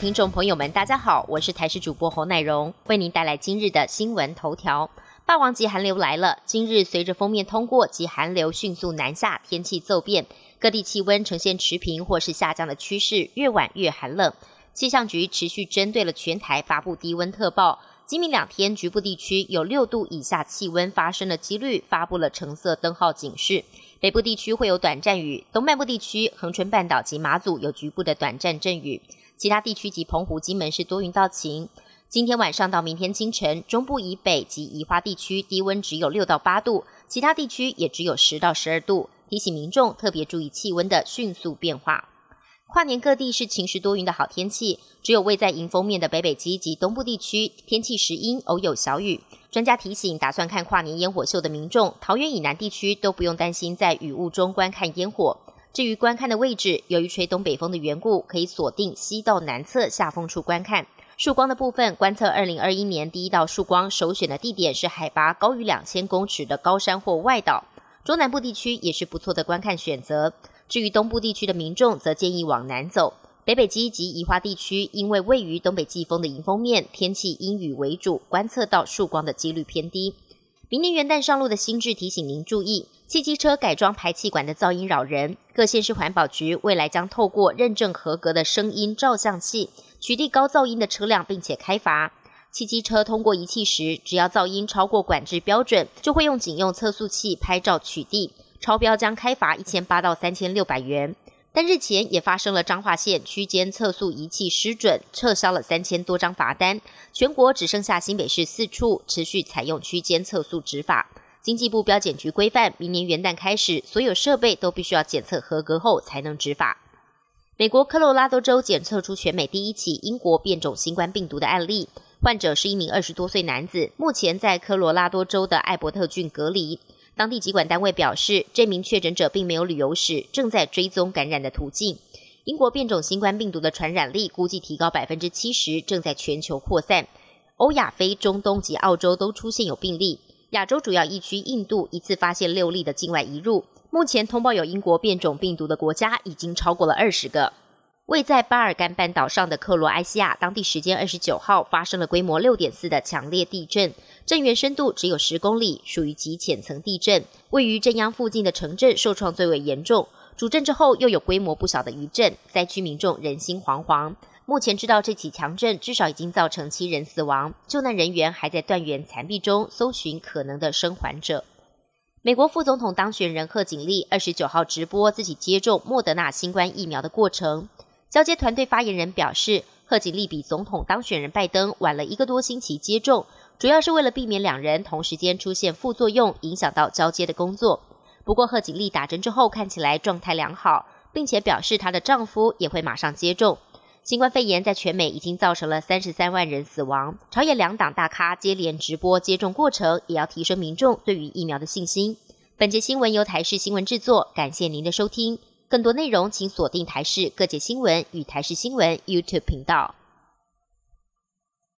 听众朋友们，大家好，我是台视主播侯乃荣，为您带来今日的新闻头条。霸王级寒流来了，今日随着封面通过及寒流迅速南下，天气骤变，各地气温呈现持平或是下降的趋势，越晚越寒冷。气象局持续针对了全台发布低温特报，今明两天局部地区有六度以下气温发生的几率，发布了橙色灯号警示。北部地区会有短暂雨，东半部地区、恒春半岛及马祖有局部的短暂阵雨。其他地区及澎湖、金门是多云到晴。今天晚上到明天清晨，中部以北及宜花地区低温只有六到八度，其他地区也只有十到十二度。提醒民众特别注意气温的迅速变化。跨年各地是晴时多云的好天气，只有位在迎风面的北北基及东部地区天气时阴，偶有小雨。专家提醒，打算看跨年烟火秀的民众，桃园以南地区都不用担心在雨雾中观看烟火。至于观看的位置，由于吹东北风的缘故，可以锁定西到南侧下风处观看。曙光的部分，观测二零二一年第一道曙光首选的地点是海拔高于两千公尺的高山或外岛。中南部地区也是不错的观看选择。至于东部地区的民众，则建议往南走。北北基及宜花地区，因为位于东北季风的迎风面，天气阴雨为主，观测到曙光的几率偏低。明年元旦上路的新制提醒您注意。汽机车改装排气管的噪音扰人，各县市环保局未来将透过认证合格的声音照相器取缔高噪音的车辆，并且开罚。汽机车通过仪器时，只要噪音超过管制标准，就会用警用测速器拍照取缔，超标将开罚一千八到三千六百元。但日前也发生了彰化县区间测速仪器失准，撤销了三千多张罚单，全国只剩下新北市四处持续采用区间测速执法。经济部标检局规范，明年元旦开始，所有设备都必须要检测合格后才能执法。美国科罗拉多州检测出全美第一起英国变种新冠病毒的案例，患者是一名二十多岁男子，目前在科罗拉多州的艾伯特郡隔离。当地疾管单位表示，这名确诊者并没有旅游史，正在追踪感染的途径。英国变种新冠病毒的传染力估计提高百分之七十，正在全球扩散。欧亚非、中东及澳洲都出现有病例。亚洲主要疫区印度一次发现六例的境外移入，目前通报有英国变种病毒的国家已经超过了二十个。位在巴尔干半岛上的克罗埃西亚，当地时间二十九号发生了规模六点四的强烈地震，震源深度只有十公里，属于极浅层地震。位于震央附近的城镇受创最为严重，主震之后又有规模不小的余震，灾区民众人心惶惶。目前知道这起强震至少已经造成七人死亡，救难人员还在断垣残壁中搜寻可能的生还者。美国副总统当选人贺锦丽二十九号直播自己接种莫德纳新冠疫苗的过程。交接团队发言人表示，贺锦丽比总统当选人拜登晚了一个多星期接种，主要是为了避免两人同时间出现副作用，影响到交接的工作。不过贺锦丽打针之后看起来状态良好，并且表示她的丈夫也会马上接种。新冠肺炎在全美已经造成了三十三万人死亡。朝野两党大咖接连直播接种过程，也要提升民众对于疫苗的信心。本节新闻由台视新闻制作，感谢您的收听。更多内容请锁定台视各界新闻与台视新闻 YouTube 频道。